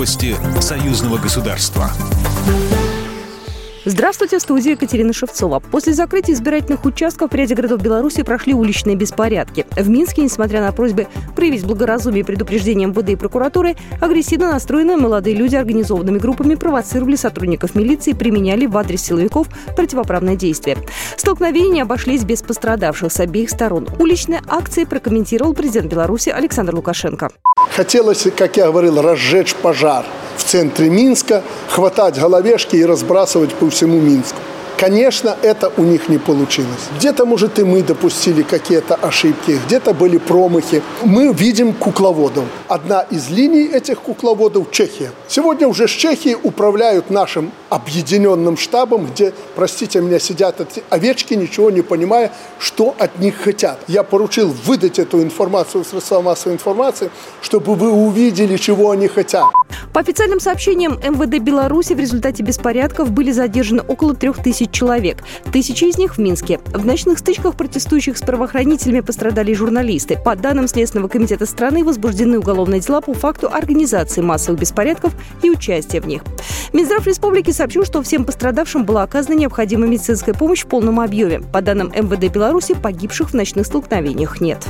Новости союзного государства. Здравствуйте, в студии Екатерина Шевцова. После закрытия избирательных участков в ряде городов Беларуси прошли уличные беспорядки. В Минске, несмотря на просьбы проявить благоразумие и предупреждение МВД и прокуратуры, агрессивно настроенные молодые люди организованными группами провоцировали сотрудников милиции и применяли в адрес силовиков противоправные действия. Столкновения не обошлись без пострадавших с обеих сторон. Уличные акции прокомментировал президент Беларуси Александр Лукашенко. Хотелось, как я говорил, разжечь пожар – в центре Минска, хватать головешки и разбрасывать по всему Минску. Конечно, это у них не получилось. Где-то, может, и мы допустили какие-то ошибки, где-то были промахи. Мы видим кукловодов. Одна из линий этих кукловодов – Чехия. Сегодня уже с Чехии управляют нашим объединенным штабом, где, простите меня, сидят эти овечки, ничего не понимая, что от них хотят. Я поручил выдать эту информацию в средства массовой информации, чтобы вы увидели, чего они хотят. По официальным сообщениям МВД Беларуси в результате беспорядков были задержаны около трех тысяч человек. Тысячи из них в Минске. В ночных стычках протестующих с правоохранителями пострадали журналисты. По данным Следственного комитета страны возбуждены уголовные дела по факту организации массовых беспорядков и участия в них. Минздрав республики сообщил, что всем пострадавшим была оказана необходимая медицинская помощь в полном объеме. По данным МВД Беларуси, погибших в ночных столкновениях нет.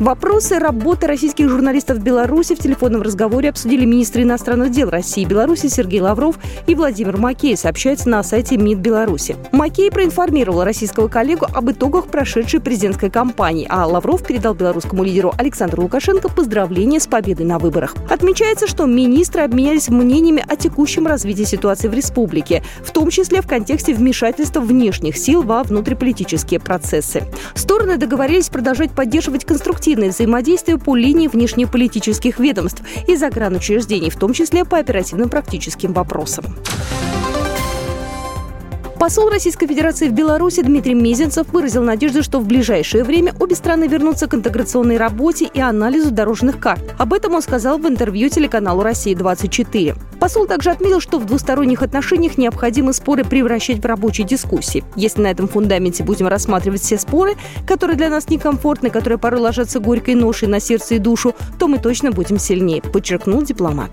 Вопросы работы российских журналистов в Беларуси в телефонном разговоре обсудили министры иностранных дел России и Беларуси Сергей Лавров и Владимир Макей, сообщается на сайте МИД Беларуси. Макей проинформировал российского коллегу об итогах прошедшей президентской кампании, а Лавров передал белорусскому лидеру Александру Лукашенко поздравления с победой на выборах. Отмечается, что министры обменялись мнениями о текущем развитии ситуации в республике, в том числе в контексте вмешательства внешних сил во внутриполитические процессы. Стороны договорились продолжать поддерживать конструктивные активное взаимодействие по линии внешнеполитических ведомств и загранучреждений, в том числе по оперативным практическим вопросам. Посол Российской Федерации в Беларуси Дмитрий Мезенцев выразил надежду, что в ближайшее время обе страны вернутся к интеграционной работе и анализу дорожных карт. Об этом он сказал в интервью телеканалу «Россия-24». Посол также отметил, что в двусторонних отношениях необходимо споры превращать в рабочие дискуссии. Если на этом фундаменте будем рассматривать все споры, которые для нас некомфортны, которые порой ложатся горькой ношей на сердце и душу, то мы точно будем сильнее, подчеркнул дипломат.